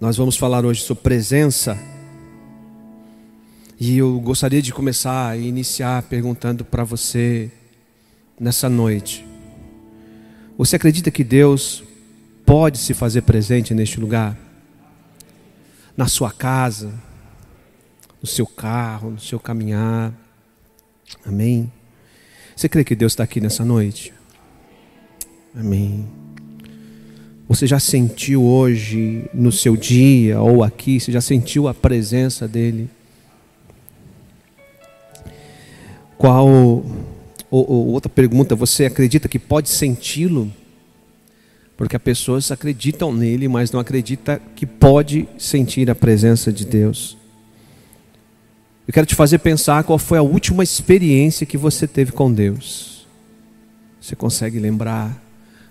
Nós vamos falar hoje sobre presença. E eu gostaria de começar e iniciar perguntando para você nessa noite. Você acredita que Deus pode se fazer presente neste lugar? Na sua casa, no seu carro, no seu caminhar. Amém? Você crê que Deus está aqui nessa noite? Amém. Você já sentiu hoje, no seu dia ou aqui, você já sentiu a presença dEle? Qual, ou, ou, outra pergunta, você acredita que pode senti-lo? Porque as pessoas acreditam nele, mas não acreditam que pode sentir a presença de Deus. Eu quero te fazer pensar qual foi a última experiência que você teve com Deus. Você consegue lembrar?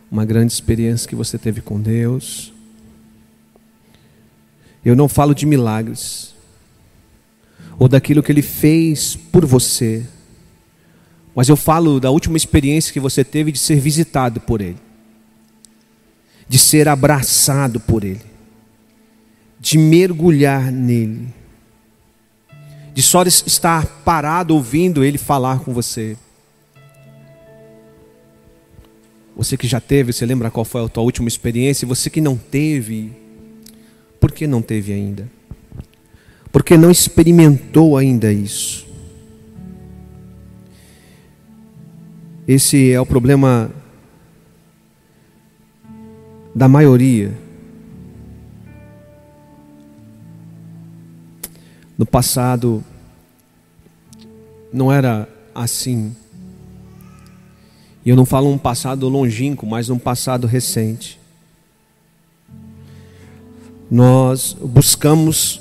Uma grande experiência que você teve com Deus. Eu não falo de milagres, ou daquilo que Ele fez por você, mas eu falo da última experiência que você teve de ser visitado por Ele, de ser abraçado por Ele, de mergulhar nele, de só estar parado ouvindo Ele falar com você. Você que já teve, você lembra qual foi a tua última experiência? E você que não teve, por que não teve ainda? Porque não experimentou ainda isso. Esse é o problema da maioria. No passado, não era assim. E eu não falo um passado longínquo, mas um passado recente. Nós buscamos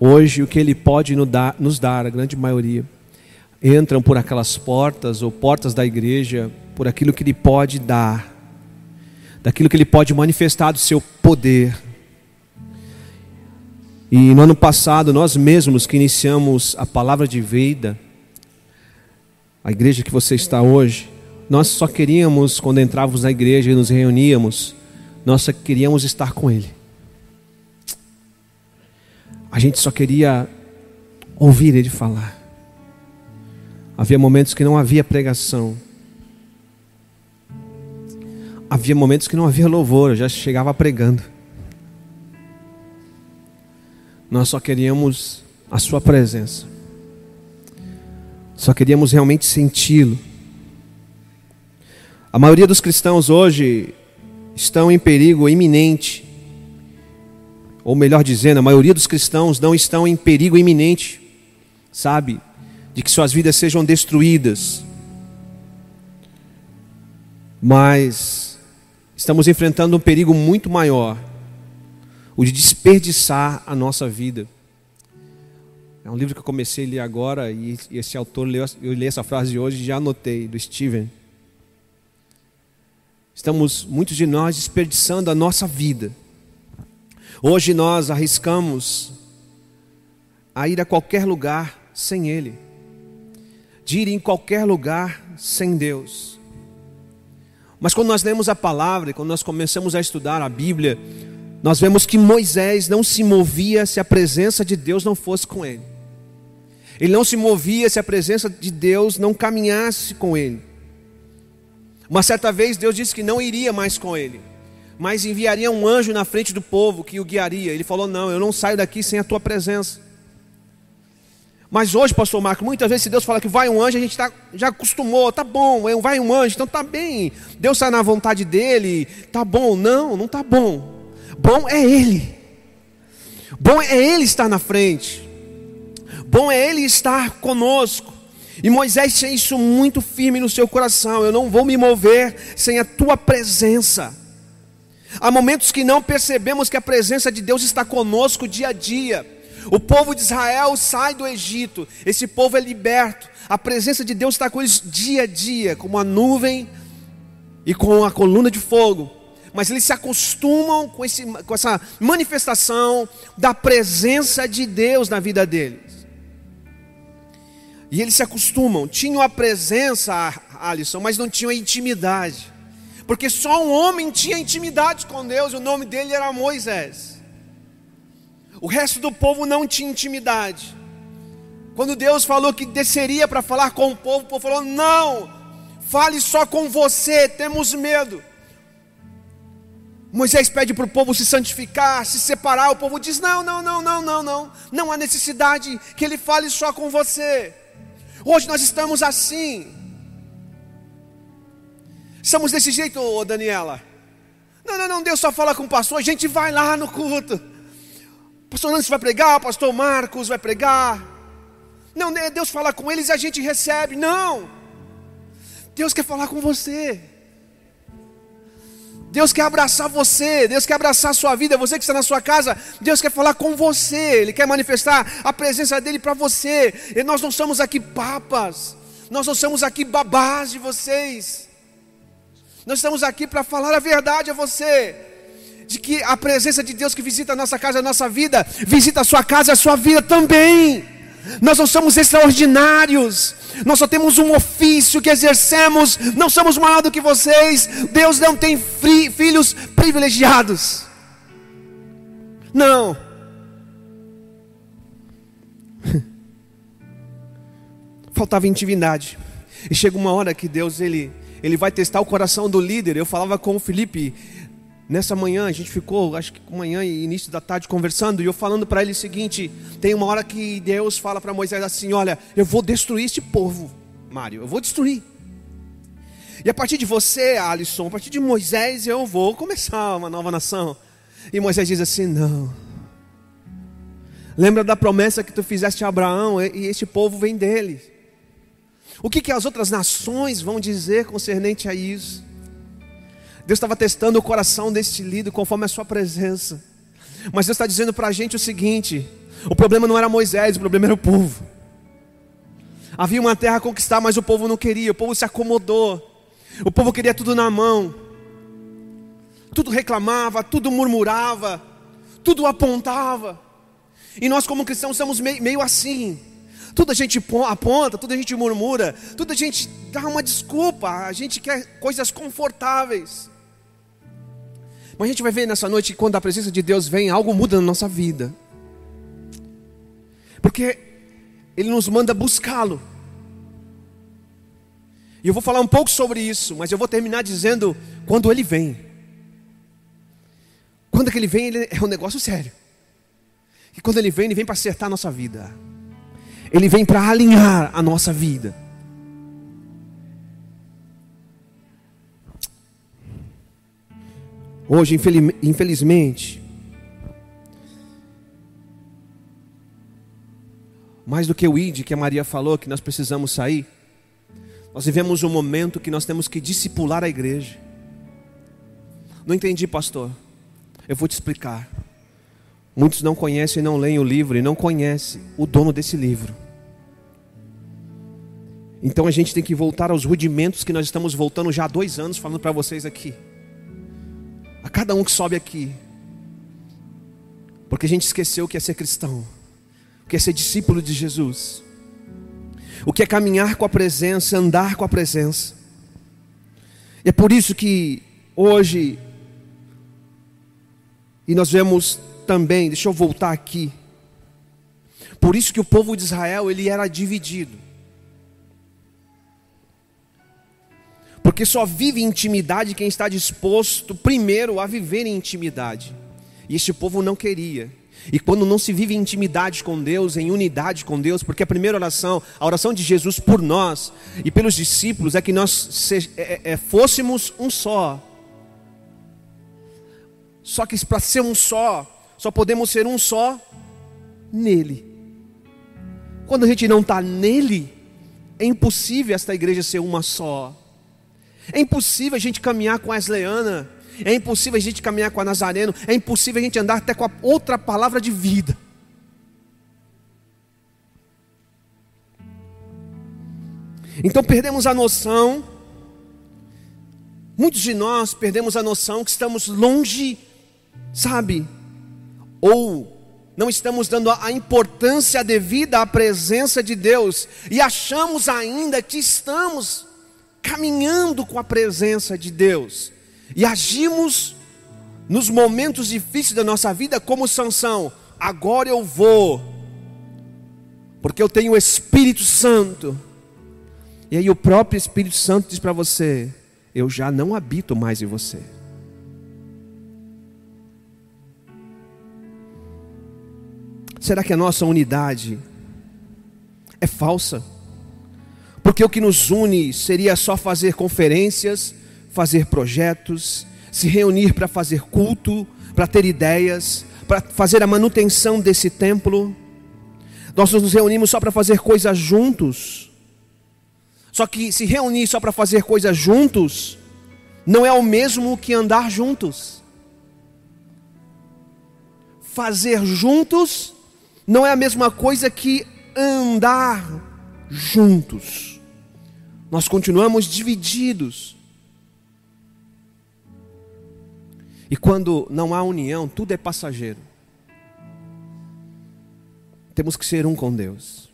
hoje o que Ele pode nos dar, a grande maioria. Entram por aquelas portas ou portas da igreja, por aquilo que Ele pode dar, daquilo que Ele pode manifestar do seu poder. E no ano passado, nós mesmos que iniciamos a palavra de vida, a igreja que você está hoje, nós só queríamos, quando entrávamos na igreja e nos reuníamos, nós só queríamos estar com Ele. A gente só queria ouvir Ele falar. Havia momentos que não havia pregação. Havia momentos que não havia louvor, eu já chegava pregando. Nós só queríamos a Sua presença. Só queríamos realmente senti-lo. A maioria dos cristãos hoje estão em perigo iminente. Ou melhor dizendo, a maioria dos cristãos não estão em perigo iminente, sabe? De que suas vidas sejam destruídas. Mas estamos enfrentando um perigo muito maior, o de desperdiçar a nossa vida. É um livro que eu comecei a ler agora e esse autor eu li essa frase hoje e já anotei do Steven. Estamos, muitos de nós, desperdiçando a nossa vida. Hoje nós arriscamos a ir a qualquer lugar sem Ele, de ir em qualquer lugar sem Deus. Mas quando nós lemos a palavra e quando nós começamos a estudar a Bíblia, nós vemos que Moisés não se movia se a presença de Deus não fosse com ele. Ele não se movia se a presença de Deus não caminhasse com ele. Uma certa vez Deus disse que não iria mais com ele, mas enviaria um anjo na frente do povo que o guiaria. Ele falou: Não, eu não saio daqui sem a tua presença. Mas hoje, pastor Marco, muitas vezes se Deus fala que vai um anjo, a gente tá, já acostumou, tá bom, vai um anjo, então tá bem. Deus está na vontade dele, tá bom. Não, não tá bom. Bom é ele. Bom é ele estar na frente. Bom é ele estar conosco. E Moisés tinha isso muito firme no seu coração: eu não vou me mover sem a tua presença. Há momentos que não percebemos que a presença de Deus está conosco dia a dia. O povo de Israel sai do Egito, esse povo é liberto. A presença de Deus está com eles dia a dia, como a nuvem e com a coluna de fogo. Mas eles se acostumam com, esse, com essa manifestação da presença de Deus na vida deles. E eles se acostumam. Tinham a presença, Alisson, mas não tinham a intimidade. Porque só um homem tinha intimidade com Deus, o nome dele era Moisés. O resto do povo não tinha intimidade. Quando Deus falou que desceria para falar com o povo, o povo falou: Não, fale só com você, temos medo. Moisés pede para o povo se santificar, se separar. O povo diz: Não, não, não, não, não, não. Não há necessidade que ele fale só com você. Hoje nós estamos assim. Estamos desse jeito, Daniela. Não, não, não, Deus só fala com o pastor, a gente vai lá no culto. O pastor Nancy vai pregar, o pastor Marcos vai pregar. Não, né, Deus fala com eles e a gente recebe. Não. Deus quer falar com você. Deus quer abraçar você, Deus quer abraçar a sua vida, você que está na sua casa, Deus quer falar com você, Ele quer manifestar a presença dEle para você. E nós não somos aqui papas, nós não somos aqui babás de vocês. Nós estamos aqui para falar a verdade a você. De que a presença de Deus que visita a nossa casa, a nossa vida, visita a sua casa a sua vida também. Nós não somos extraordinários, nós só temos um ofício que exercemos, não somos maior do que vocês. Deus não tem filhos privilegiados. Não. Faltava intimidade. E chega uma hora que Deus ele ele vai testar o coração do líder. Eu falava com o Felipe nessa manhã, a gente ficou, acho que manhã e início da tarde conversando, e eu falando para ele o seguinte: tem uma hora que Deus fala para Moisés assim: Olha, eu vou destruir este povo, Mário, eu vou destruir. E a partir de você, Alisson, a partir de Moisés, eu vou começar uma nova nação. E Moisés diz assim: Não. Lembra da promessa que tu fizeste a Abraão, e este povo vem dele. O que, que as outras nações vão dizer concernente a isso? Deus estava testando o coração deste líder conforme a sua presença. Mas Deus está dizendo para a gente o seguinte: o problema não era Moisés, o problema era o povo. Havia uma terra a conquistar, mas o povo não queria, o povo se acomodou. O povo queria tudo na mão. Tudo reclamava, tudo murmurava, tudo apontava. E nós, como cristãos, somos meio, assim. Tudo a gente aponta, tudo a gente murmura, tudo a gente dá uma desculpa, a gente quer coisas confortáveis. Mas a gente vai ver nessa noite que quando a presença de Deus vem, algo muda na nossa vida. Porque Ele nos manda buscá-lo. E eu vou falar um pouco sobre isso, mas eu vou terminar dizendo quando Ele vem. Quando é que Ele vem, ele é um negócio sério. E quando Ele vem, Ele vem para acertar a nossa vida. Ele vem para alinhar a nossa vida. Hoje, infelizmente, mais do que o ID que a Maria falou, que nós precisamos sair, nós vivemos um momento que nós temos que discipular a igreja. Não entendi, pastor. Eu vou te explicar. Muitos não conhecem e não leem o livro e não conhecem o dono desse livro. Então a gente tem que voltar aos rudimentos que nós estamos voltando já há dois anos falando para vocês aqui. A cada um que sobe aqui. Porque a gente esqueceu o que é ser cristão, o que é ser discípulo de Jesus, o que é caminhar com a presença, andar com a presença. E é por isso que hoje, e nós vemos também, deixa eu voltar aqui. Por isso que o povo de Israel, ele era dividido. Porque só vive intimidade quem está disposto primeiro a viver em intimidade. E este povo não queria. E quando não se vive em intimidade com Deus, em unidade com Deus, porque a primeira oração, a oração de Jesus por nós e pelos discípulos, é que nós se, é, é, fôssemos um só. Só que para ser um só, só podemos ser um só nele. Quando a gente não está nele, é impossível esta igreja ser uma só. É impossível a gente caminhar com a Esleana. É impossível a gente caminhar com a Nazareno. É impossível a gente andar até com a outra palavra de vida. Então perdemos a noção. Muitos de nós perdemos a noção que estamos longe, sabe, ou não estamos dando a importância devida à presença de Deus e achamos ainda que estamos caminhando com a presença de Deus e agimos nos momentos difíceis da nossa vida como Sansão, agora eu vou, porque eu tenho o Espírito Santo. E aí o próprio Espírito Santo diz para você: Eu já não habito mais em você. Será que a nossa unidade é falsa? Porque o que nos une seria só fazer conferências, fazer projetos, se reunir para fazer culto, para ter ideias, para fazer a manutenção desse templo. Nós nos reunimos só para fazer coisas juntos. Só que se reunir só para fazer coisas juntos, não é o mesmo que andar juntos. Fazer juntos não é a mesma coisa que andar juntos. Nós continuamos divididos. E quando não há união, tudo é passageiro. Temos que ser um com Deus.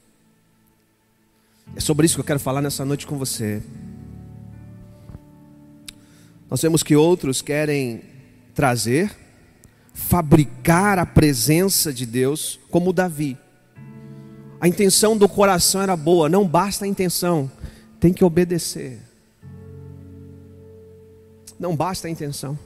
É sobre isso que eu quero falar nessa noite com você. Nós vemos que outros querem trazer, fabricar a presença de Deus, como Davi. A intenção do coração era boa, não basta a intenção, tem que obedecer. Não basta a intenção.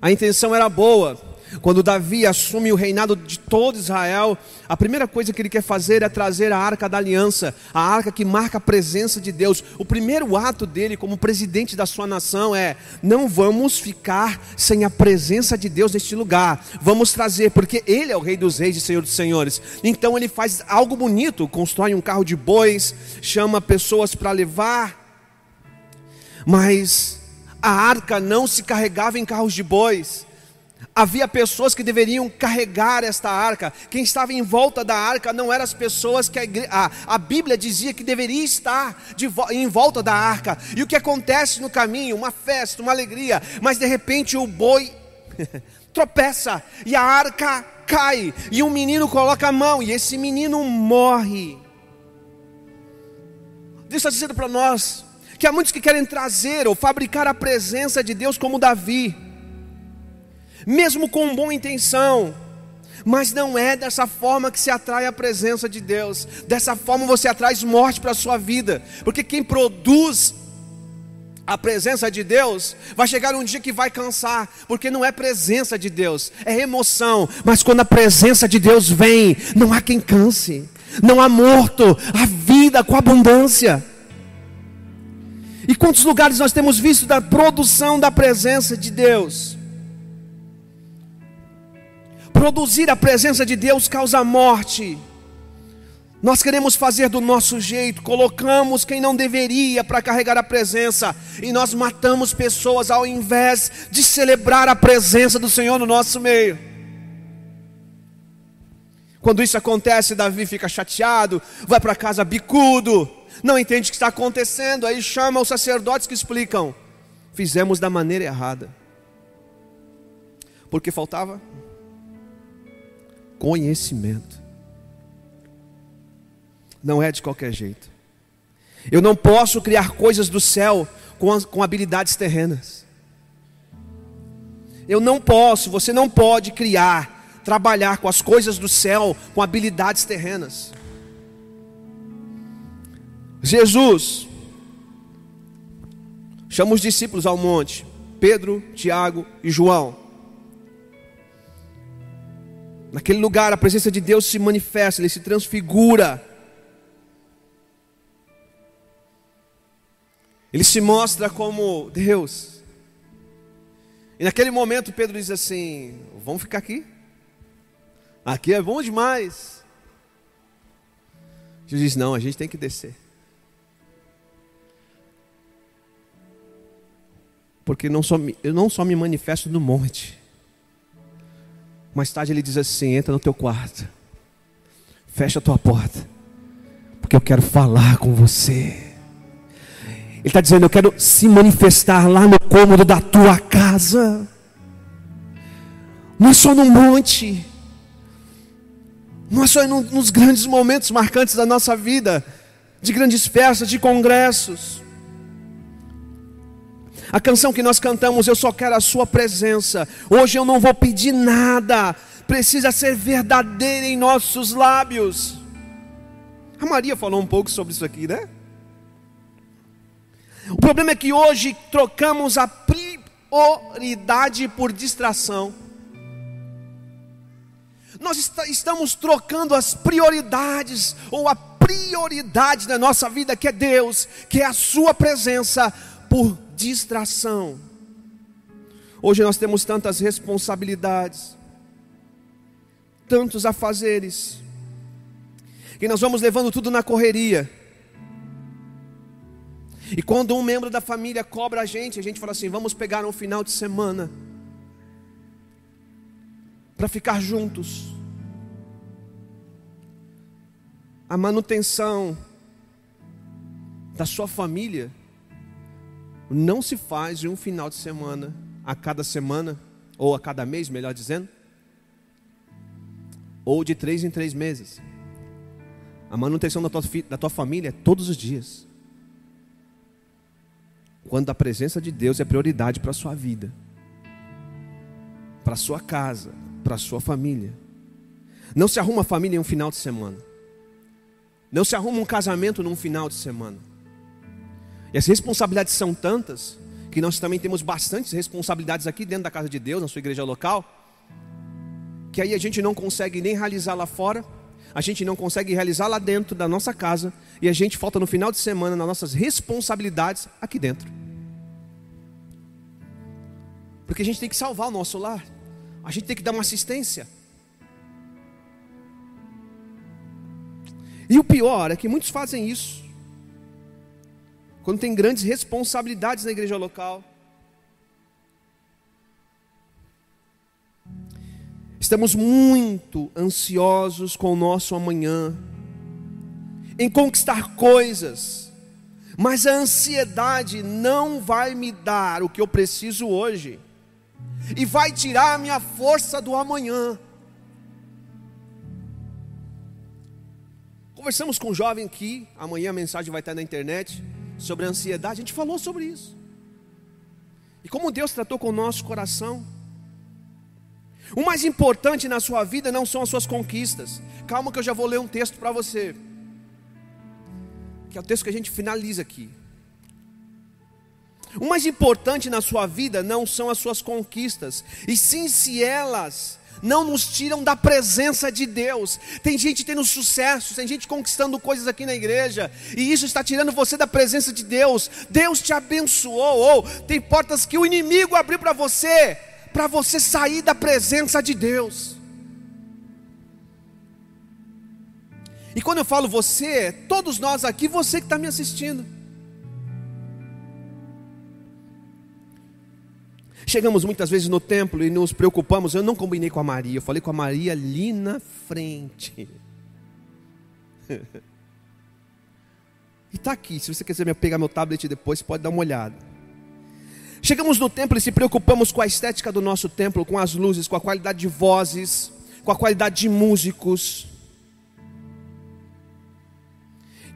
A intenção era boa, quando Davi assume o reinado de todo Israel, a primeira coisa que ele quer fazer é trazer a arca da aliança, a arca que marca a presença de Deus. O primeiro ato dele, como presidente da sua nação, é: não vamos ficar sem a presença de Deus neste lugar, vamos trazer, porque ele é o Rei dos Reis e Senhor dos Senhores. Então ele faz algo bonito: constrói um carro de bois, chama pessoas para levar, mas a arca não se carregava em carros de bois Havia pessoas que deveriam carregar esta arca. Quem estava em volta da arca não eram as pessoas que a, igreja, a, a Bíblia dizia que deveria estar de, em volta da arca. E o que acontece no caminho? Uma festa, uma alegria. Mas de repente o boi tropeça e a arca cai. E um menino coloca a mão e esse menino morre. Deus está dizendo para nós que há muitos que querem trazer ou fabricar a presença de Deus como Davi mesmo com boa intenção. Mas não é dessa forma que se atrai a presença de Deus. Dessa forma você atrai morte para a sua vida. Porque quem produz a presença de Deus, vai chegar um dia que vai cansar, porque não é presença de Deus, é emoção. Mas quando a presença de Deus vem, não há quem canse, não há morto, há vida com abundância. E quantos lugares nós temos visto da produção da presença de Deus? Produzir a presença de Deus causa morte. Nós queremos fazer do nosso jeito, colocamos quem não deveria para carregar a presença, e nós matamos pessoas ao invés de celebrar a presença do Senhor no nosso meio. Quando isso acontece, Davi fica chateado, vai para casa bicudo, não entende o que está acontecendo, aí chama os sacerdotes que explicam: fizemos da maneira errada, porque faltava conhecimento. Não é de qualquer jeito. Eu não posso criar coisas do céu com, com habilidades terrenas. Eu não posso, você não pode criar, trabalhar com as coisas do céu com habilidades terrenas. Jesus chama os discípulos ao monte, Pedro, Tiago e João. Naquele lugar a presença de Deus se manifesta, ele se transfigura. Ele se mostra como Deus. E naquele momento Pedro diz assim: Vamos ficar aqui? Aqui é bom demais. Jesus diz: Não, a gente tem que descer. Porque não só, eu não só me manifesto no monte, mais tarde ele diz assim: entra no teu quarto, fecha a tua porta, porque eu quero falar com você. Ele está dizendo: eu quero se manifestar lá no cômodo da tua casa, não é só no monte, não é só nos grandes momentos marcantes da nossa vida, de grandes festas, de congressos. A canção que nós cantamos, Eu Só Quero a Sua Presença. Hoje eu não vou pedir nada, precisa ser verdadeira em nossos lábios. A Maria falou um pouco sobre isso aqui, né? O problema é que hoje trocamos a prioridade por distração. Nós estamos trocando as prioridades, ou a prioridade da nossa vida, que é Deus, que é a Sua presença, por distração. Hoje nós temos tantas responsabilidades, tantos afazeres, que nós vamos levando tudo na correria. E quando um membro da família cobra a gente, a gente fala assim: vamos pegar um final de semana para ficar juntos. A manutenção da sua família não se faz de um final de semana a cada semana, ou a cada mês, melhor dizendo, ou de três em três meses. A manutenção da tua, da tua família é todos os dias. Quando a presença de Deus é prioridade para a sua vida, para a sua casa, para a sua família. Não se arruma família em um final de semana. Não se arruma um casamento num final de semana. E as responsabilidades são tantas que nós também temos bastantes responsabilidades aqui dentro da casa de Deus, na sua igreja local, que aí a gente não consegue nem realizar lá fora, a gente não consegue realizar lá dentro da nossa casa, e a gente falta no final de semana nas nossas responsabilidades aqui dentro. Porque a gente tem que salvar o nosso lar, a gente tem que dar uma assistência. E o pior é que muitos fazem isso quando tem grandes responsabilidades na igreja local. Estamos muito ansiosos com o nosso amanhã, em conquistar coisas, mas a ansiedade não vai me dar o que eu preciso hoje, e vai tirar a minha força do amanhã. Conversamos com um jovem aqui, amanhã a mensagem vai estar na internet sobre a ansiedade, a gente falou sobre isso. E como Deus tratou com o nosso coração. O mais importante na sua vida não são as suas conquistas. Calma que eu já vou ler um texto para você. Que é o texto que a gente finaliza aqui. O mais importante na sua vida não são as suas conquistas, e sim se elas não nos tiram da presença de Deus. Tem gente tendo sucesso, tem gente conquistando coisas aqui na igreja, e isso está tirando você da presença de Deus. Deus te abençoou, ou tem portas que o inimigo abriu para você, para você sair da presença de Deus. E quando eu falo você, todos nós aqui, você que está me assistindo. Chegamos muitas vezes no templo e nos preocupamos. Eu não combinei com a Maria, eu falei com a Maria ali na frente. e está aqui, se você quiser pegar meu tablet depois, pode dar uma olhada. Chegamos no templo e se preocupamos com a estética do nosso templo, com as luzes, com a qualidade de vozes, com a qualidade de músicos.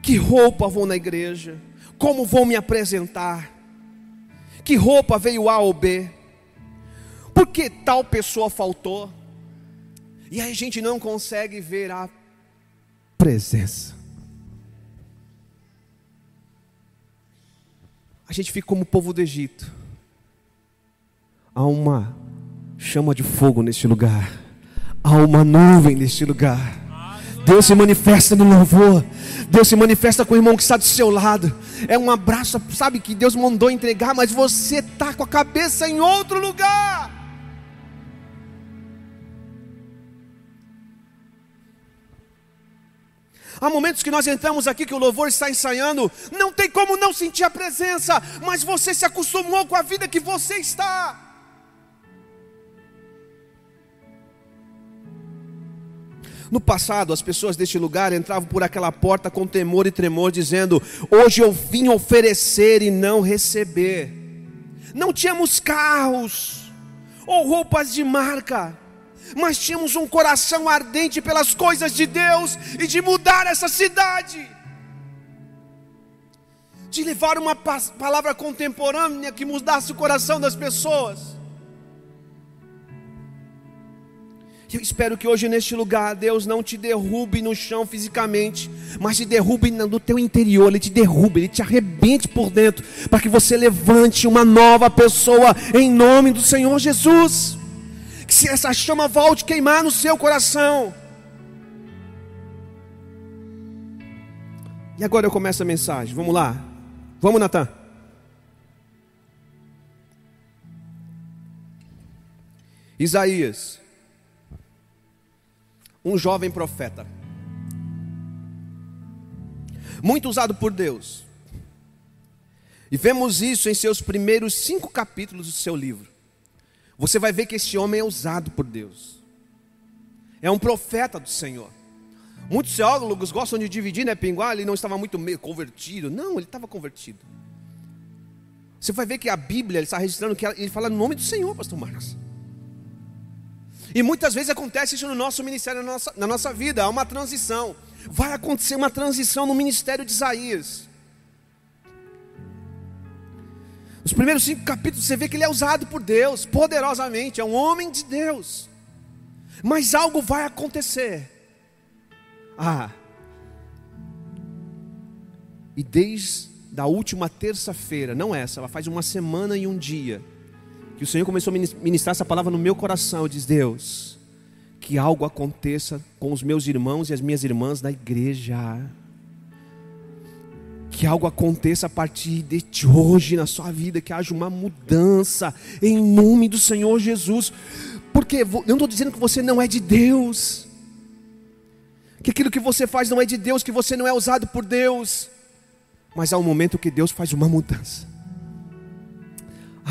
Que roupa vou na igreja? Como vou me apresentar? Que roupa veio A ou B? Porque tal pessoa faltou. E a gente não consegue ver a presença. A gente fica como o povo do Egito. Há uma chama de fogo neste lugar. Há uma nuvem neste lugar. Deus se manifesta no louvor. Deus se manifesta com o irmão que está do seu lado. É um abraço, sabe que Deus mandou entregar, mas você está com a cabeça em outro lugar. Há momentos que nós entramos aqui que o louvor está ensaiando, não tem como não sentir a presença, mas você se acostumou com a vida que você está. No passado, as pessoas deste lugar entravam por aquela porta com temor e tremor, dizendo: Hoje eu vim oferecer e não receber. Não tínhamos carros ou roupas de marca, mas tínhamos um coração ardente pelas coisas de Deus e de mudar essa cidade, de levar uma palavra contemporânea que mudasse o coração das pessoas. Eu espero que hoje neste lugar Deus não te derrube no chão fisicamente, mas te derrube no teu interior, Ele te derrube, Ele te arrebente por dentro, para que você levante uma nova pessoa em nome do Senhor Jesus. Se essa chama volte a queimar no seu coração. E agora eu começo a mensagem, vamos lá. Vamos, Natan. Isaías um jovem profeta. Muito usado por Deus. E vemos isso em seus primeiros cinco capítulos do seu livro. Você vai ver que esse homem é usado por Deus. É um profeta do Senhor. Muitos teólogos gostam de dividir, né, Pinguá? Ele não estava muito convertido. Não, ele estava convertido. Você vai ver que a Bíblia ele está registrando que ele fala no nome do Senhor, pastor Marcos. E muitas vezes acontece isso no nosso ministério, na nossa, na nossa vida, há uma transição. Vai acontecer uma transição no ministério de Isaías. Os primeiros cinco capítulos você vê que ele é usado por Deus poderosamente, é um homem de Deus. Mas algo vai acontecer. Ah, e desde a última terça-feira, não essa, ela faz uma semana e um dia, que o Senhor começou a ministrar essa palavra no meu coração. Disse, Deus, que algo aconteça com os meus irmãos e as minhas irmãs da igreja. Que algo aconteça a partir de hoje na sua vida, que haja uma mudança em nome do Senhor Jesus. Porque eu não estou dizendo que você não é de Deus, que aquilo que você faz não é de Deus, que você não é usado por Deus, mas há um momento que Deus faz uma mudança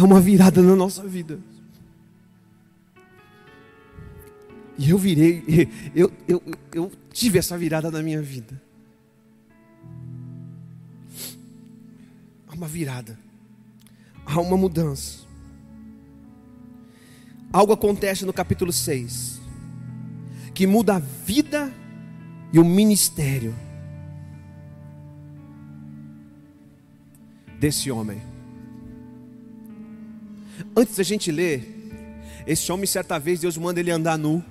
há uma virada na nossa vida. E eu virei, eu, eu, eu tive essa virada na minha vida. Uma virada, há uma mudança. Algo acontece no capítulo 6 que muda a vida e o ministério desse homem. Antes da gente ler, esse homem, certa vez, Deus manda ele andar nu.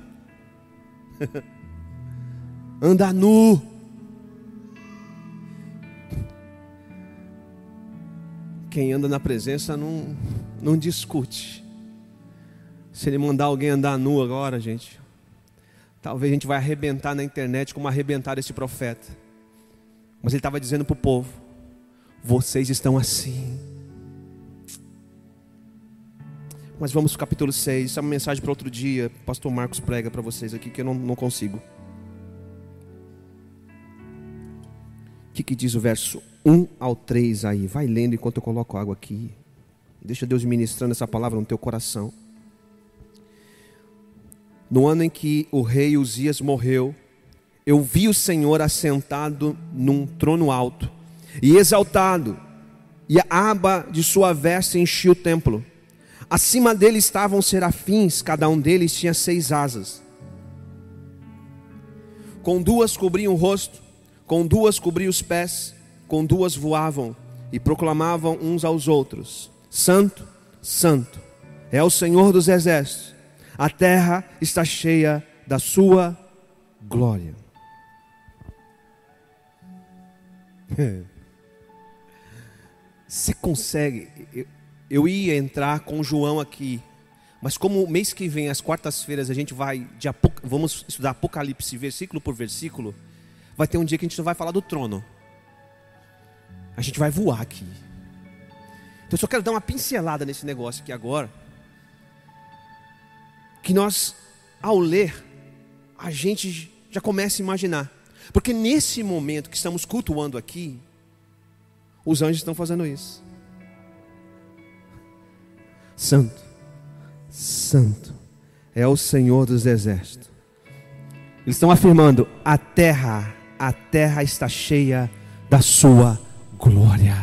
andar nu. Quem anda na presença não, não discute. Se ele mandar alguém andar nu agora, gente, talvez a gente vai arrebentar na internet como arrebentaram esse profeta. Mas ele estava dizendo para o povo: vocês estão assim Mas vamos para o capítulo 6. Isso é uma mensagem para outro dia. Pastor Marcos prega para vocês aqui que eu não, não consigo. Que, que diz o verso 1 ao 3 aí? Vai lendo enquanto eu coloco água aqui. Deixa Deus ministrando essa palavra no teu coração. No ano em que o rei Uzias morreu, eu vi o Senhor assentado num trono alto e exaltado, e a aba de sua veste enchia o templo. Acima dele estavam serafins, cada um deles tinha seis asas. Com duas cobriam o rosto, com duas cobriam os pés, com duas voavam e proclamavam uns aos outros: Santo, Santo, é o Senhor dos exércitos, a terra está cheia da sua glória. Você consegue, eu ia entrar com João aqui, mas como mês que vem, às quartas-feiras, a gente vai, de vamos estudar Apocalipse versículo por versículo, vai ter um dia que a gente não vai falar do trono. A gente vai voar aqui. Então eu só quero dar uma pincelada nesse negócio aqui agora. Que nós, ao ler, a gente já começa a imaginar. Porque nesse momento que estamos cultuando aqui, os anjos estão fazendo isso. Santo, Santo é o Senhor dos exércitos. Eles estão afirmando: a terra, a terra está cheia da sua glória.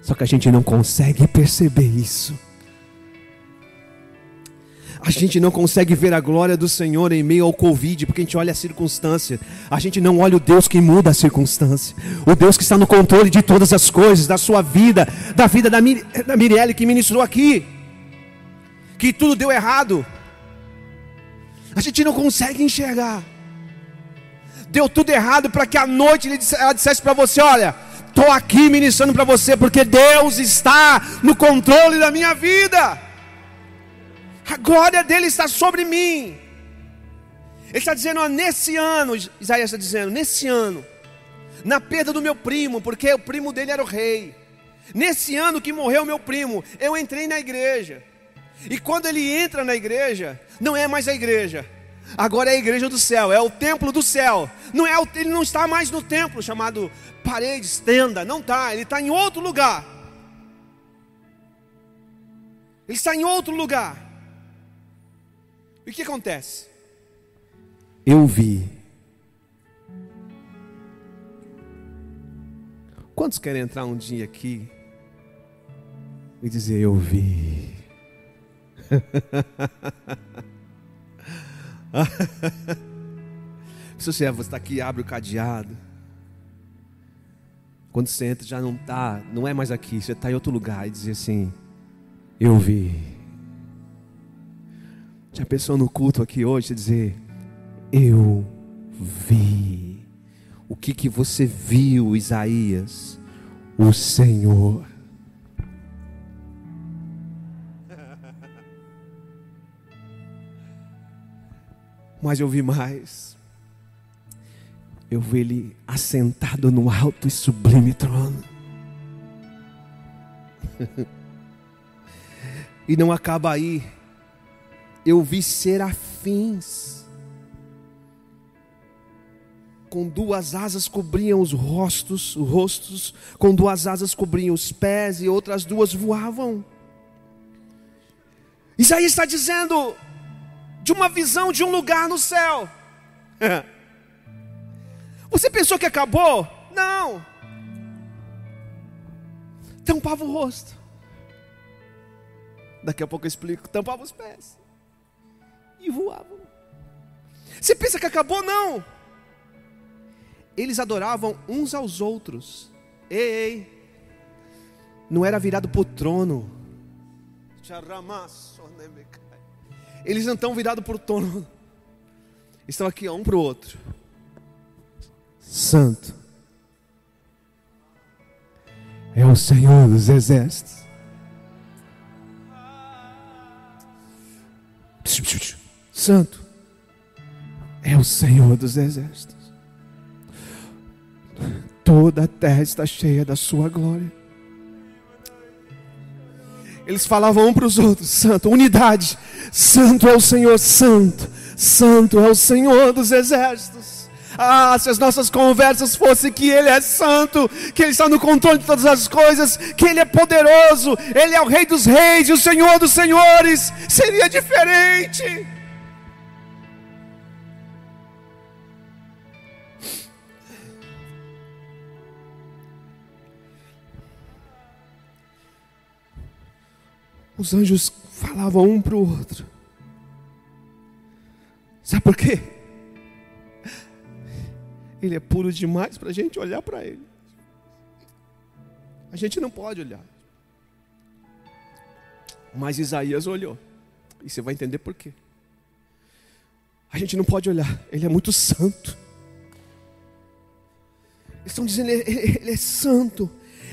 Só que a gente não consegue perceber isso. A gente não consegue ver a glória do Senhor em meio ao Covid, porque a gente olha a circunstância. A gente não olha o Deus que muda a circunstância. O Deus que está no controle de todas as coisas, da sua vida, da vida da, Mir da Mirelle que ministrou aqui. Que tudo deu errado. A gente não consegue enxergar. Deu tudo errado para que à noite ela dissesse para você: Olha, estou aqui ministrando para você, porque Deus está no controle da minha vida. A glória dele está sobre mim. Ele está dizendo, ó, nesse ano, Isaías está dizendo, nesse ano, na perda do meu primo, porque o primo dele era o rei. Nesse ano que morreu meu primo, eu entrei na igreja. E quando ele entra na igreja, não é mais a igreja. Agora é a igreja do céu, é o templo do céu. Não é, ele não está mais no templo chamado paredes, tenda, não está, ele está em outro lugar. Ele está em outro lugar. E o que acontece? Eu vi. Quantos querem entrar um dia aqui e dizer eu vi? Se você está aqui, abre o cadeado. Quando você entra, já não está, não é mais aqui, você está em outro lugar e dizer assim: Eu vi. Já pensou no culto aqui hoje dizer: Eu vi. O que que você viu, Isaías? O Senhor. Mas eu vi mais. Eu vi ele assentado no alto e sublime trono. e não acaba aí. Eu vi serafins. Com duas asas cobriam os rostos, os rostos, com duas asas cobriam os pés e outras duas voavam. Isaías está dizendo: de uma visão de um lugar no céu. Você pensou que acabou? Não. Tampava o rosto. Daqui a pouco eu explico. Tampava os pés. E voavam. Você pensa que acabou? Não. Eles adoravam uns aos outros. Ei, ei. Não era virado para o trono. Eles não estão virados para o trono. Estão aqui um para o outro. Santo. É o Senhor dos exércitos. Santo. É o Senhor dos exércitos. Toda a terra está cheia da sua glória. Eles falavam um para os outros: Santo, unidade. Santo é o Senhor, Santo. Santo é o Senhor dos exércitos. Ah, se as nossas conversas fossem que Ele é santo, que Ele está no controle de todas as coisas, que Ele é poderoso, Ele é o Rei dos Reis e o Senhor dos Senhores, seria diferente. Os anjos falavam um para o outro. Sabe por quê? Ele é puro demais para a gente olhar para ele. A gente não pode olhar. Mas Isaías olhou. E você vai entender por quê. A gente não pode olhar. Ele é muito santo. Eles estão dizendo, ele, ele é santo.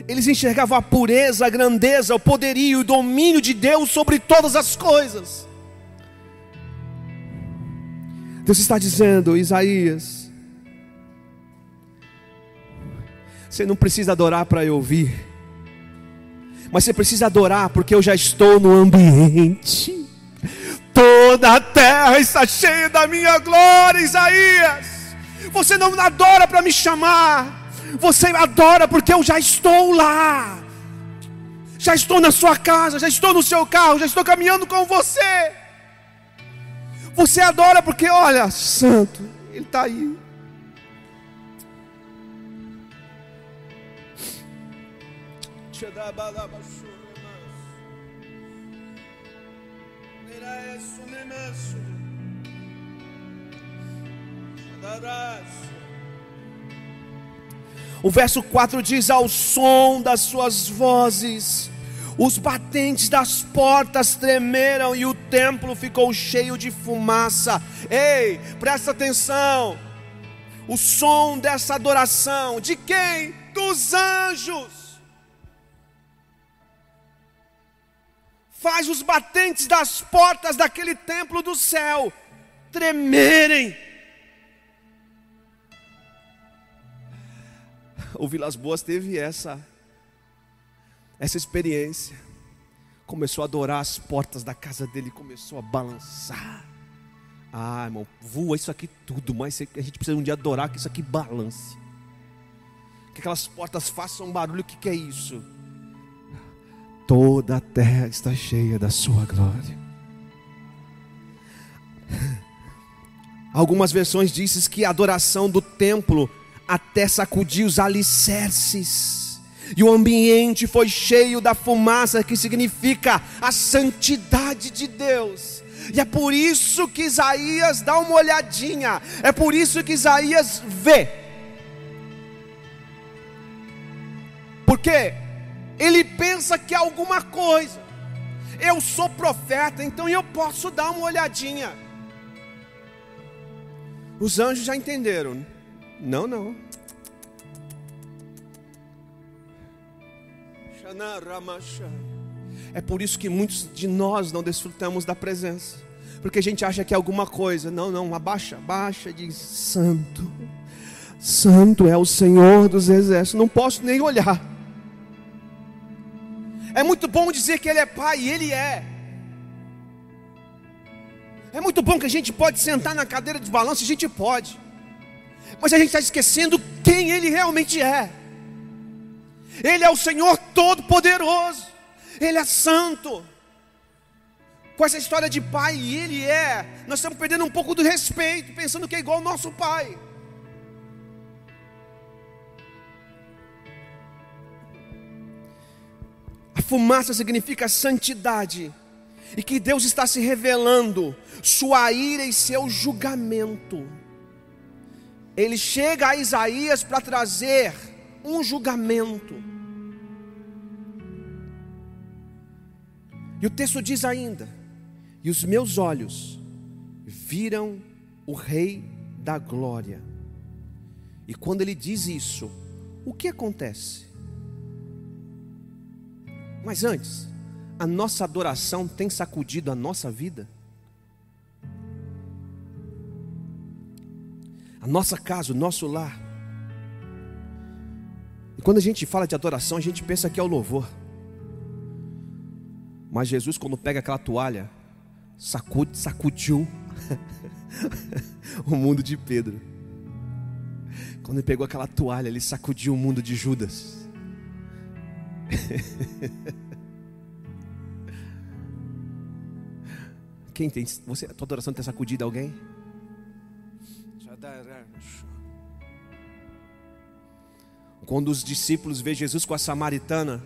Eles enxergavam a pureza, a grandeza, o poderio, o domínio de Deus sobre todas as coisas. Deus está dizendo, Isaías, você não precisa adorar para eu ouvir, mas você precisa adorar porque eu já estou no ambiente. Toda a terra está cheia da minha glória, Isaías. Você não adora para me chamar, você adora porque eu já estou lá. Já estou na sua casa, já estou no seu carro, já estou caminhando com você. Você adora porque, olha, santo, Ele está aí. O verso 4 diz: Ao som das suas vozes, Os batentes das portas tremeram e o templo ficou cheio de fumaça. Ei, presta atenção. O som dessa adoração, de quem? Dos anjos. Faz os batentes das portas daquele templo do céu tremerem. O Vilas Boas teve essa essa experiência. Começou a adorar as portas da casa dele, começou a balançar. Ah, irmão, voa isso aqui tudo, mas a gente precisa um dia adorar que isso aqui balance. Que aquelas portas façam barulho, o que, que é isso? Toda a terra está cheia da sua glória. Algumas versões dizem que a adoração do templo até sacudiu os alicerces e o ambiente foi cheio da fumaça, que significa a santidade de Deus. E é por isso que Isaías dá uma olhadinha, é por isso que Isaías vê. Porque ele pensa que é alguma coisa. Eu sou profeta, então eu posso dar uma olhadinha. Os anjos já entenderam. Não, não. É por isso que muitos de nós não desfrutamos da presença. Porque a gente acha que é alguma coisa. Não, não, abaixa, abaixa, diz: Santo, Santo é o Senhor dos exércitos. Não posso nem olhar. É muito bom dizer que Ele é Pai, e Ele é. É muito bom que a gente pode sentar na cadeira de balanço, a gente pode. Mas a gente está esquecendo quem Ele realmente é. Ele é o Senhor Todo-Poderoso, Ele é santo. Com essa história de pai, Ele é, nós estamos perdendo um pouco do respeito, pensando que é igual ao nosso pai. A fumaça significa santidade, e que Deus está se revelando, sua ira e seu julgamento. Ele chega a Isaías para trazer um julgamento. E o texto diz ainda: E os meus olhos viram o Rei da Glória. E quando ele diz isso, o que acontece? Mas antes, a nossa adoração tem sacudido a nossa vida? Nossa casa, o nosso lar. E quando a gente fala de adoração, a gente pensa que é o louvor. Mas Jesus, quando pega aquela toalha, sacude, sacudiu o mundo de Pedro. Quando ele pegou aquela toalha, ele sacudiu o mundo de Judas. Quem tem? Você, a tua adoração tem sacudido alguém? Quando os discípulos veem Jesus com a samaritana,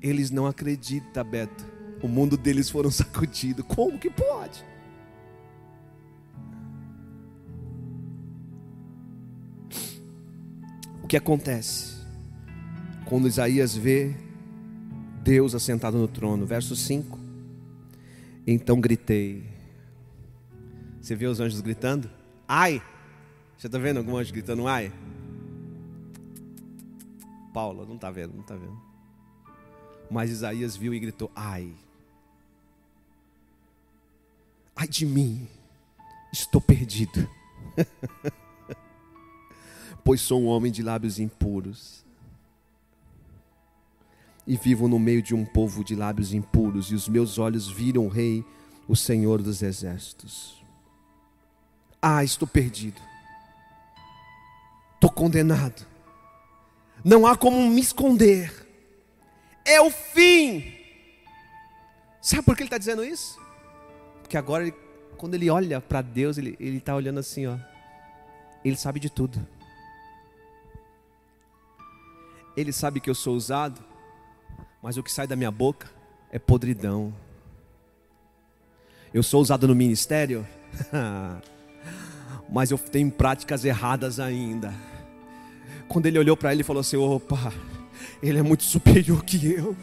eles não acreditam, Beto. O mundo deles foram sacudido. Como que pode? O que acontece? Quando Isaías vê Deus assentado no trono, verso 5. Então gritei. Você vê os anjos gritando? Ai! Você está vendo algum anjo gritando ai? Paula, não está vendo, não está vendo. Mas Isaías viu e gritou: Ai, ai de mim, estou perdido, pois sou um homem de lábios impuros. E vivo no meio de um povo de lábios impuros, e os meus olhos viram o Rei, o Senhor dos Exércitos. Ah, estou perdido, estou condenado não há como me esconder. É o fim. Sabe por que ele está dizendo isso? Porque agora, ele, quando ele olha para Deus, ele está olhando assim, ó. Ele sabe de tudo. Ele sabe que eu sou usado, mas o que sai da minha boca é podridão. Eu sou usado no ministério, mas eu tenho práticas erradas ainda. Quando ele olhou para ele e falou assim: opa, ele é muito superior que eu.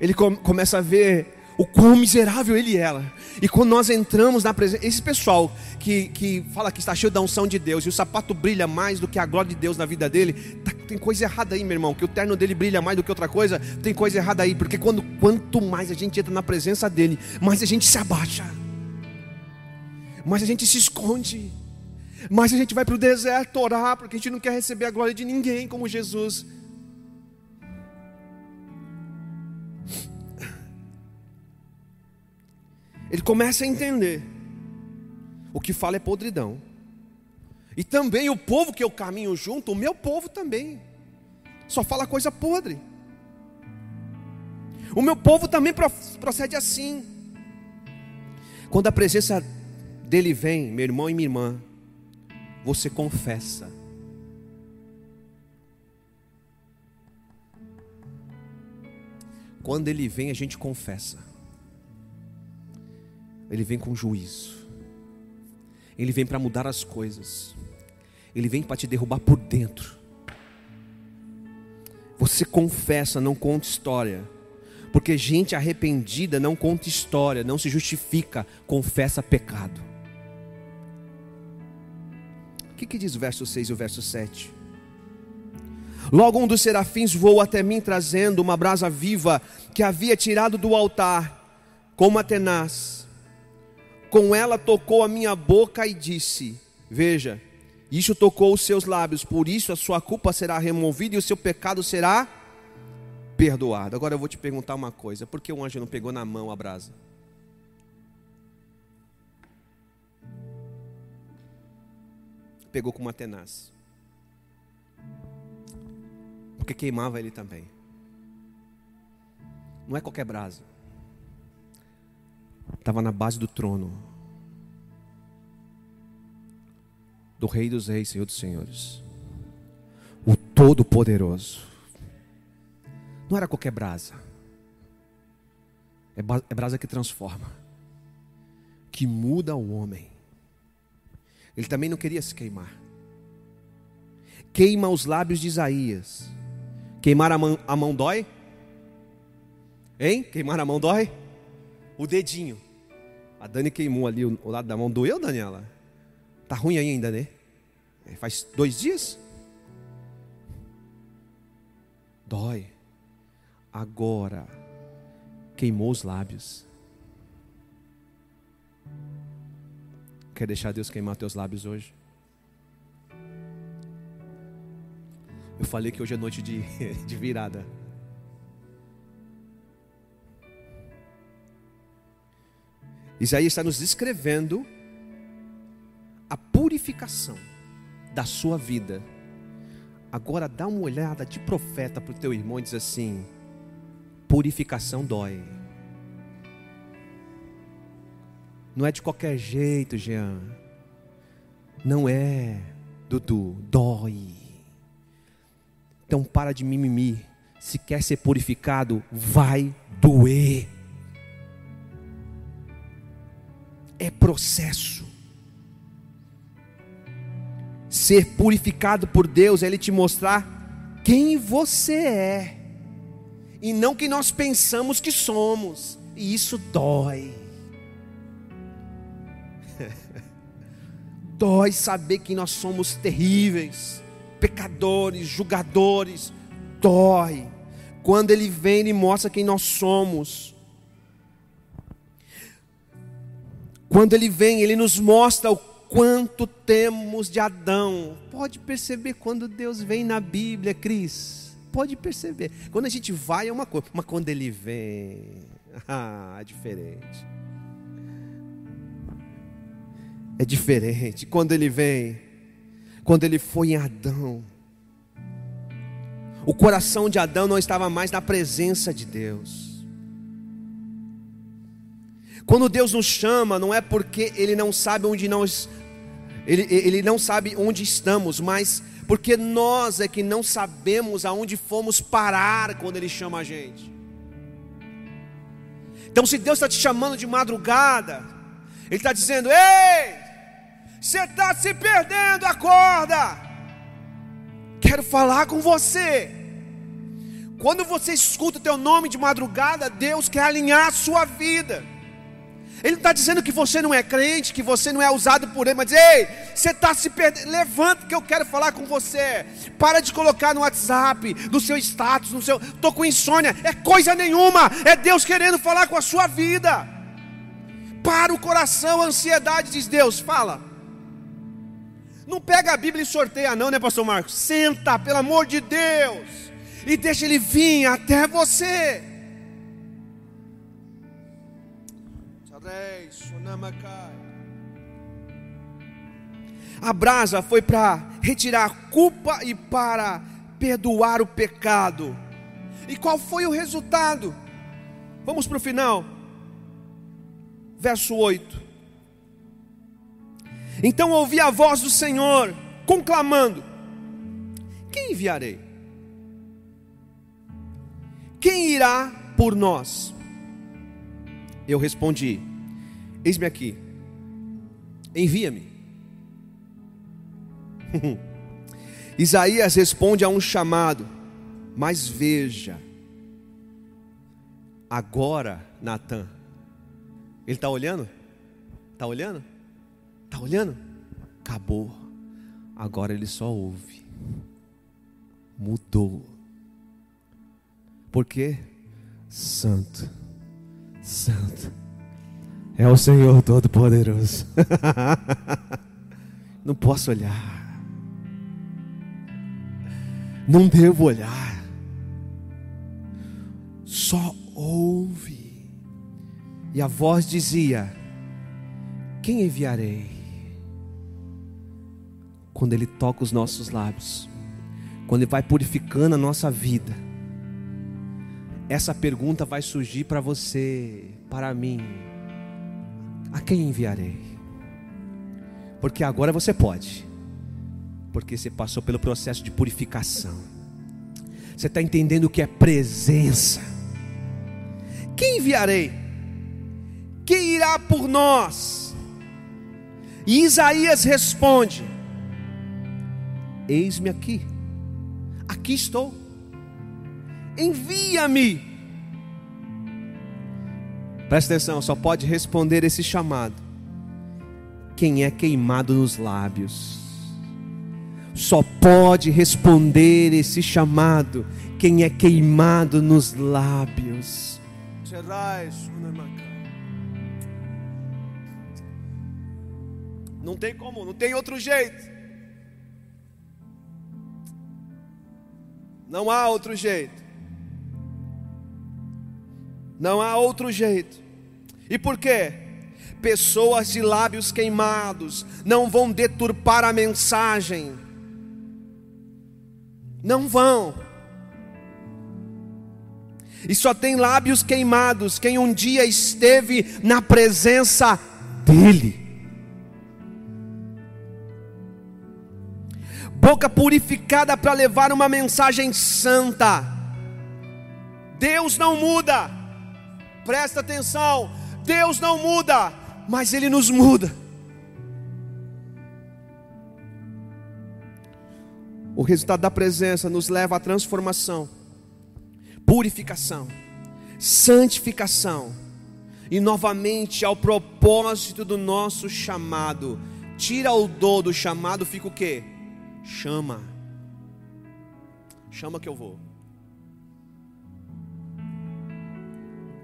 ele começa a ver o quão miserável ele era. E quando nós entramos na presença, esse pessoal que, que fala que está cheio da unção de Deus e o sapato brilha mais do que a glória de Deus na vida dele, tá, tem coisa errada aí, meu irmão. Que o terno dele brilha mais do que outra coisa, tem coisa errada aí, porque quando quanto mais a gente entra na presença dele, mais a gente se abaixa, mais a gente se esconde, mais a gente vai para o deserto orar, porque a gente não quer receber a glória de ninguém como Jesus. ele começa a entender. O que fala é podridão. E também o povo que eu caminho junto, o meu povo também, só fala coisa podre. O meu povo também procede assim. Quando a presença dele vem, meu irmão e minha irmã, você confessa. Quando ele vem, a gente confessa. Ele vem com juízo. Ele vem para mudar as coisas. Ele vem para te derrubar por dentro. Você confessa, não conta história. Porque gente arrependida não conta história, não se justifica, confessa pecado. O que, que diz o verso 6 e o verso 7? Logo um dos serafins voou até mim, trazendo uma brasa viva que havia tirado do altar, com uma tenaz com ela tocou a minha boca e disse: Veja, isso tocou os seus lábios, por isso a sua culpa será removida e o seu pecado será perdoado. Agora eu vou te perguntar uma coisa: por que o anjo não pegou na mão a brasa? Pegou com uma tenaz. Porque queimava ele também. Não é qualquer brasa estava na base do trono do Rei dos Reis, Senhor dos Senhores, o Todo-Poderoso. Não era qualquer brasa, é, é brasa que transforma, que muda o homem. Ele também não queria se queimar. Queima os lábios de Isaías. Queimar a mão, a mão dói? Hein? Queimar a mão dói? O dedinho. A Dani queimou ali o, o lado da mão. Doeu, Daniela? Tá ruim ainda, né? É, faz dois dias? Dói. Agora, queimou os lábios. Quer deixar Deus queimar teus lábios hoje? Eu falei que hoje é noite de, de virada. Isaías está nos descrevendo a purificação da sua vida. Agora dá uma olhada de profeta para o teu irmão e diz assim: purificação dói. Não é de qualquer jeito, Jean. Não é, Dudu, dói. Então para de mimimi. Se quer ser purificado, vai doer. é processo. Ser purificado por Deus é Ele te mostrar quem você é, e não que nós pensamos que somos, e isso dói. Dói saber que nós somos terríveis, pecadores, julgadores, dói. Quando Ele vem, Ele mostra quem nós somos. Quando ele vem, ele nos mostra o quanto temos de Adão. Pode perceber quando Deus vem na Bíblia, Cris. Pode perceber. Quando a gente vai é uma coisa, mas quando ele vem, ah, é diferente. É diferente. Quando ele vem, quando ele foi em Adão, o coração de Adão não estava mais na presença de Deus. Quando Deus nos chama, não é porque Ele não sabe onde nós, Ele, Ele não sabe onde estamos, mas porque nós é que não sabemos aonde fomos parar quando Ele chama a gente. Então, se Deus está te chamando de madrugada, Ele está dizendo: Ei, você está se perdendo, acorda. Quero falar com você. Quando você escuta o teu nome de madrugada, Deus quer alinhar a sua vida. Ele está dizendo que você não é crente, que você não é usado por Ele, mas ei, você está se perdendo. Levanta que eu quero falar com você. Para de colocar no WhatsApp, no seu status, no seu. Estou com insônia. É coisa nenhuma. É Deus querendo falar com a sua vida. Para o coração, a ansiedade, diz Deus, fala. Não pega a Bíblia e sorteia, não, né, Pastor Marcos? Senta, pelo amor de Deus, e deixa ele vir até você. A brasa foi para retirar a culpa e para perdoar o pecado. E qual foi o resultado? Vamos para o final. Verso 8. Então ouvi a voz do Senhor conclamando: Quem enviarei? Quem irá por nós? Eu respondi: Eis-me aqui, envia-me. Isaías responde a um chamado, mas veja, agora, Natan, ele está olhando? Está olhando? Está olhando? Acabou. Agora ele só ouve. Mudou. Por quê? Santo, Santo é o Senhor Todo-Poderoso. Não posso olhar. Não devo olhar. Só ouve. E a voz dizia: Quem enviarei? Quando Ele toca os nossos lábios, quando Ele vai purificando a nossa vida, essa pergunta vai surgir para você, para mim a quem enviarei? Porque agora você pode, porque você passou pelo processo de purificação, você está entendendo o que é presença. Quem enviarei? Quem irá por nós? E Isaías responde: Eis-me aqui, aqui estou, envia-me. Presta atenção, só pode responder esse chamado quem é queimado nos lábios. Só pode responder esse chamado quem é queimado nos lábios. Não tem como, não tem outro jeito. Não há outro jeito. Não há outro jeito. E por quê? Pessoas de lábios queimados não vão deturpar a mensagem. Não vão. E só tem lábios queimados quem um dia esteve na presença dEle. Boca purificada para levar uma mensagem santa. Deus não muda. Presta atenção, Deus não muda, mas Ele nos muda. O resultado da presença nos leva à transformação, purificação, santificação e novamente ao propósito do nosso chamado. Tira o do do chamado, fica o que? Chama. Chama que eu vou.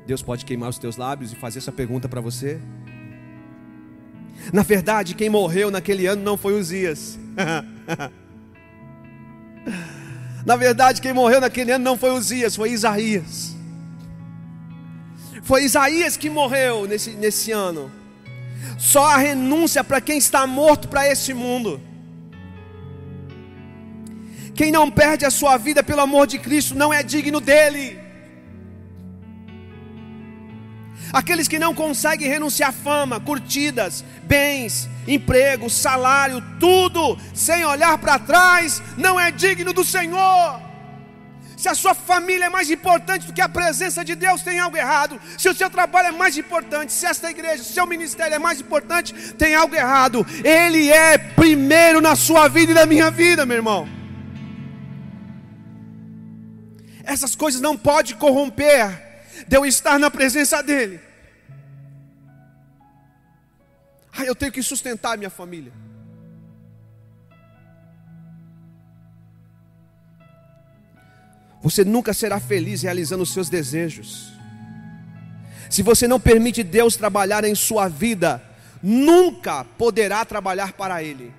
Deus pode queimar os teus lábios e fazer essa pergunta para você? Na verdade, quem morreu naquele ano não foi Uzias. Na verdade, quem morreu naquele ano não foi Uzias, foi Isaías. Foi Isaías que morreu nesse, nesse ano. Só a renúncia para quem está morto para esse mundo. Quem não perde a sua vida pelo amor de Cristo não é digno dele. Aqueles que não conseguem renunciar fama, curtidas, bens, emprego, salário, tudo, sem olhar para trás, não é digno do Senhor. Se a sua família é mais importante do que a presença de Deus, tem algo errado. Se o seu trabalho é mais importante, se esta igreja, o seu ministério é mais importante, tem algo errado. Ele é primeiro na sua vida e na minha vida, meu irmão. Essas coisas não podem corromper de eu estar na presença dEle. Ah, eu tenho que sustentar minha família. Você nunca será feliz realizando os seus desejos. Se você não permite Deus trabalhar em sua vida, nunca poderá trabalhar para Ele.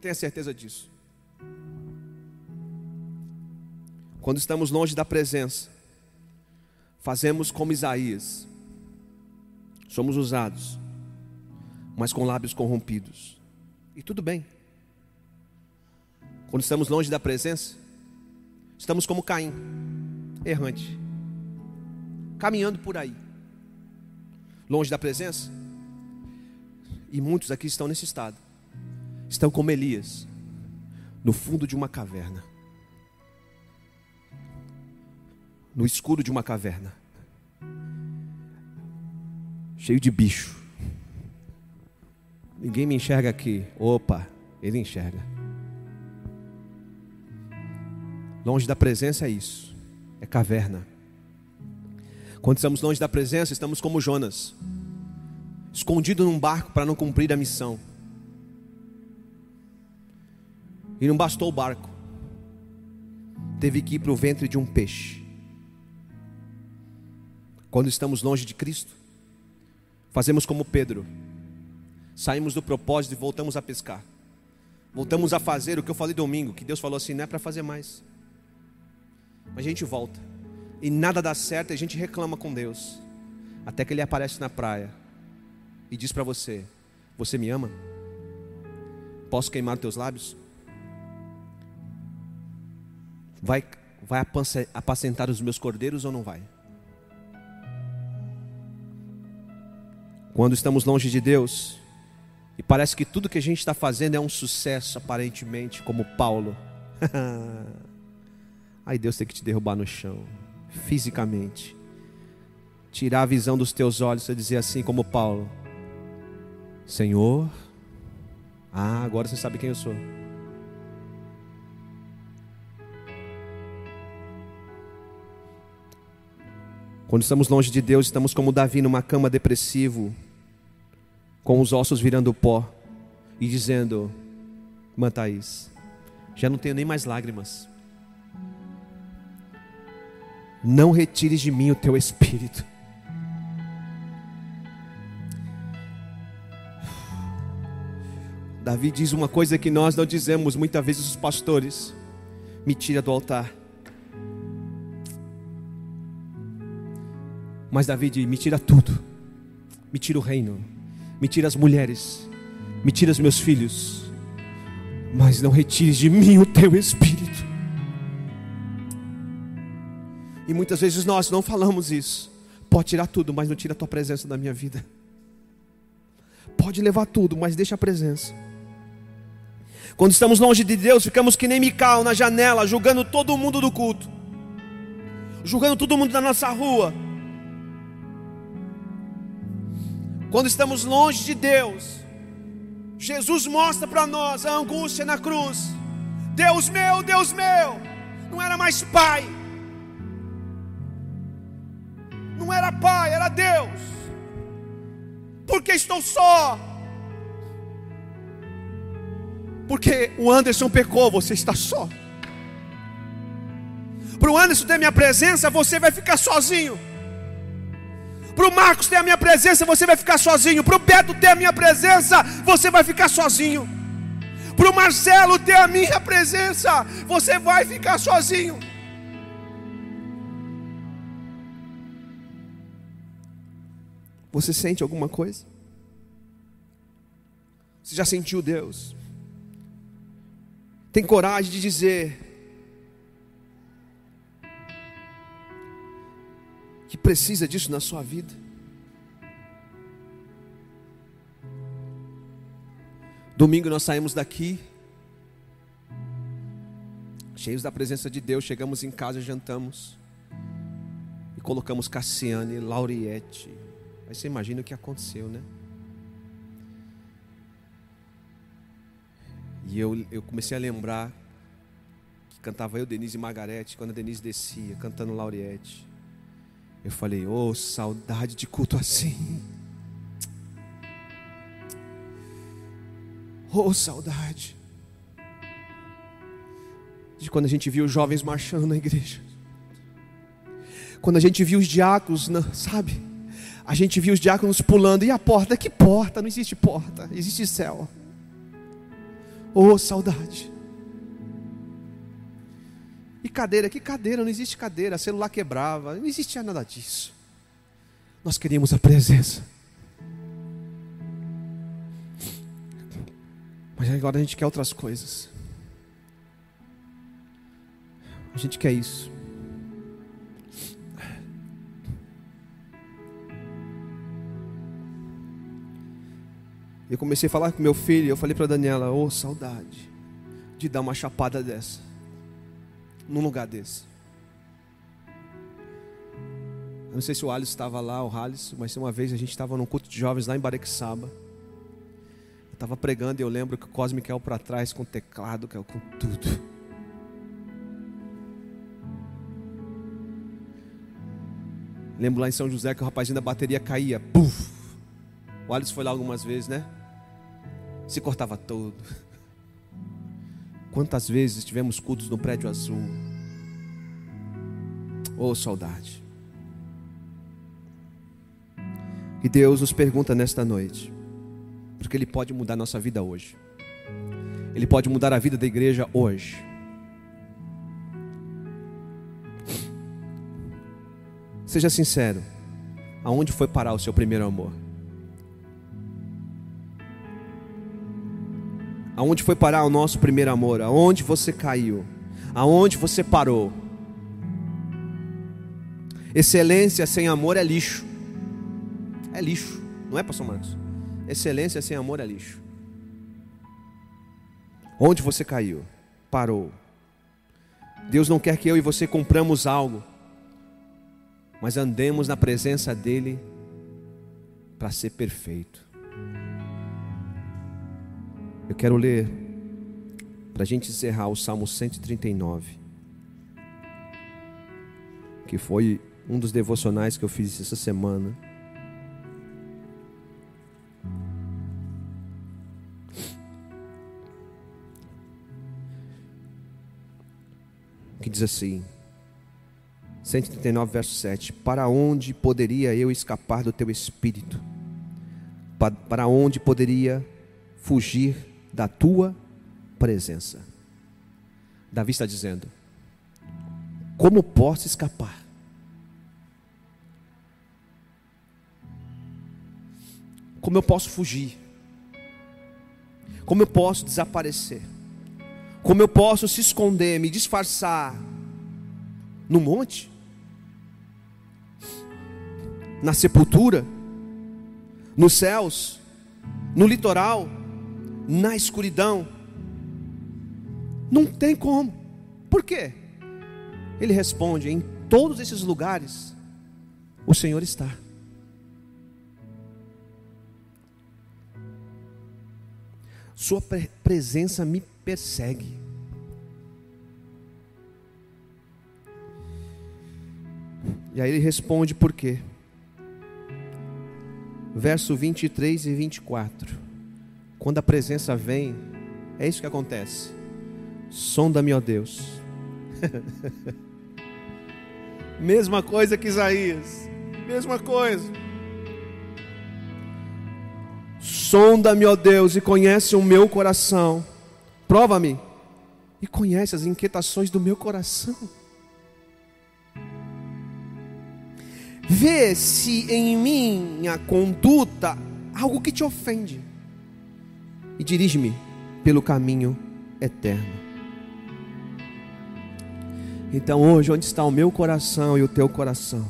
Tenha certeza disso. Quando estamos longe da presença, fazemos como Isaías, somos usados, mas com lábios corrompidos. E tudo bem. Quando estamos longe da presença, estamos como Caim, errante, caminhando por aí, longe da presença. E muitos aqui estão nesse estado, estão como Elias, no fundo de uma caverna, no escuro de uma caverna, cheio de bicho. Ninguém me enxerga aqui. Opa, ele enxerga. Longe da presença é isso. É caverna. Quando estamos longe da presença, estamos como Jonas, escondido num barco para não cumprir a missão. E não bastou o barco, teve que ir para o ventre de um peixe. Quando estamos longe de Cristo, fazemos como Pedro, saímos do propósito e voltamos a pescar. Voltamos a fazer o que eu falei domingo, que Deus falou assim: não é para fazer mais. Mas a gente volta. E nada dá certo e a gente reclama com Deus. Até que Ele aparece na praia e diz para você: Você me ama? Posso queimar teus lábios? Vai, vai apacentar os meus cordeiros ou não vai? Quando estamos longe de Deus, e parece que tudo que a gente está fazendo é um sucesso, aparentemente, como Paulo. Aí Deus tem que te derrubar no chão, fisicamente. Tirar a visão dos teus olhos e dizer assim, como Paulo: Senhor, ah, agora você sabe quem eu sou. Quando estamos longe de Deus, estamos como Davi numa cama depressivo, com os ossos virando pó e dizendo: Thaís, já não tenho nem mais lágrimas. Não retires de mim o teu espírito. Davi diz uma coisa que nós não dizemos muitas vezes os pastores: me tira do altar. Mas Davi diz: me tira tudo, me tira o reino, me tira as mulheres, me tira os meus filhos, mas não retires de mim o teu espírito. E muitas vezes nós não falamos isso. Pode tirar tudo, mas não tira a tua presença da minha vida. Pode levar tudo, mas deixa a presença. Quando estamos longe de Deus, ficamos que nem Mical na janela, julgando todo mundo do culto, julgando todo mundo da nossa rua, Quando estamos longe de Deus, Jesus mostra para nós a angústia na cruz. Deus meu, Deus meu, não era mais pai, não era pai, era Deus. Porque estou só? Porque o Anderson pecou, você está só. Para o Anderson ter minha presença, você vai ficar sozinho. Para o Marcos ter a minha presença, você vai ficar sozinho. Para o Beto ter a minha presença, você vai ficar sozinho. Para o Marcelo ter a minha presença, você vai ficar sozinho. Você sente alguma coisa? Você já sentiu Deus? Tem coragem de dizer: que precisa disso na sua vida. Domingo nós saímos daqui, cheios da presença de Deus, chegamos em casa, jantamos e colocamos Cassiane, Lauriette. Aí você imagina o que aconteceu, né? E eu, eu comecei a lembrar que cantava eu, Denise e Margarete, quando a Denise descia, cantando Lauriette. Eu falei, oh, saudade de culto assim. Oh, saudade. De quando a gente viu os jovens marchando na igreja. Quando a gente viu os diáconos, sabe? A gente viu os diáconos pulando. E a porta? Que porta? Não existe porta, existe céu. Oh, saudade. E cadeira? Que cadeira? Não existe cadeira. Celular quebrava. Não existia nada disso. Nós queríamos a presença. Mas agora a gente quer outras coisas. A gente quer isso. Eu comecei a falar com meu filho, eu falei para Daniela, ô oh, saudade de dar uma chapada dessa, num lugar desse. Eu não sei se o Alisson estava lá, o Alisson, mas uma vez a gente estava num culto de jovens lá em Barequissaba. Eu estava pregando e eu lembro que o Cosme caiu para trás com teclado, caiu com tudo. Lembro lá em São José que o rapazinho da bateria caía. Puf! O Alisson foi lá algumas vezes, né? se cortava todo. Quantas vezes tivemos cultos no prédio azul? Oh, saudade. E Deus nos pergunta nesta noite, porque Ele pode mudar nossa vida hoje, Ele pode mudar a vida da igreja hoje. Seja sincero, aonde foi parar o seu primeiro amor? Aonde foi parar o nosso primeiro amor? Aonde você caiu? Aonde você parou? Excelência sem amor é lixo. É lixo, não é, pastor Marcos? Excelência sem amor é lixo. Onde você caiu? Parou. Deus não quer que eu e você compramos algo, mas andemos na presença dEle para ser perfeito. Eu quero ler, para a gente encerrar, o Salmo 139, que foi um dos devocionais que eu fiz essa semana. Que diz assim, 139, verso 7: Para onde poderia eu escapar do teu espírito? Para onde poderia fugir da tua presença. Davi está dizendo: Como posso escapar? Como eu posso fugir? Como eu posso desaparecer? Como eu posso se esconder, me disfarçar no monte? Na sepultura? Nos céus? No litoral? Na escuridão. Não tem como. Por quê? Ele responde: em todos esses lugares, o Senhor está. Sua presença me persegue. E aí ele responde por quê? Verso 23 e 24. Quando a presença vem, é isso que acontece. Sonda-me, ó Deus. Mesma coisa que Isaías. Mesma coisa. Sonda-me, ó Deus, e conhece o meu coração. Prova-me e conhece as inquietações do meu coração. Vê se em minha conduta algo que te ofende e dirige-me pelo caminho eterno. Então hoje, onde está o meu coração e o teu coração?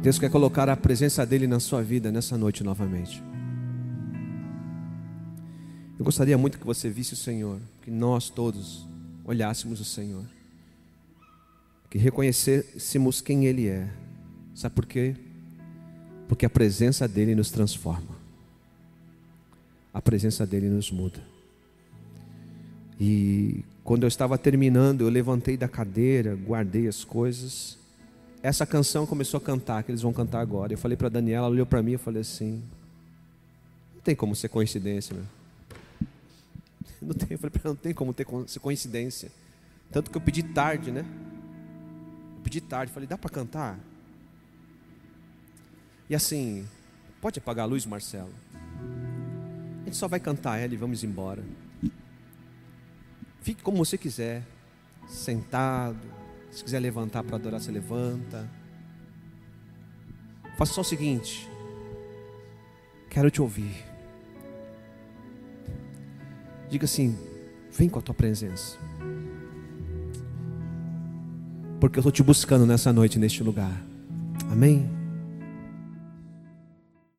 Deus quer colocar a presença dEle na sua vida nessa noite novamente. Eu gostaria muito que você visse o Senhor, que nós todos olhássemos o Senhor, que reconhecêssemos quem Ele é. Sabe por quê? Porque a presença dele nos transforma. a presença dele nos muda. E quando eu estava terminando, eu levantei da cadeira, guardei as coisas. Essa canção começou a cantar, que eles vão cantar agora. Eu falei para Daniela, ela olhou para mim e falei assim: Não tem como ser coincidência, meu. Não tem, eu falei para ela, não tem como ter ser coincidência. Tanto que eu pedi tarde, né? Eu pedi tarde, falei, dá para cantar? E assim, pode apagar a luz, Marcelo? A gente só vai cantar ela e vamos embora. Fique como você quiser, sentado. Se quiser levantar para adorar, você levanta. Faça só o seguinte: quero te ouvir. Diga assim: vem com a tua presença. Porque eu estou te buscando nessa noite, neste lugar. Amém?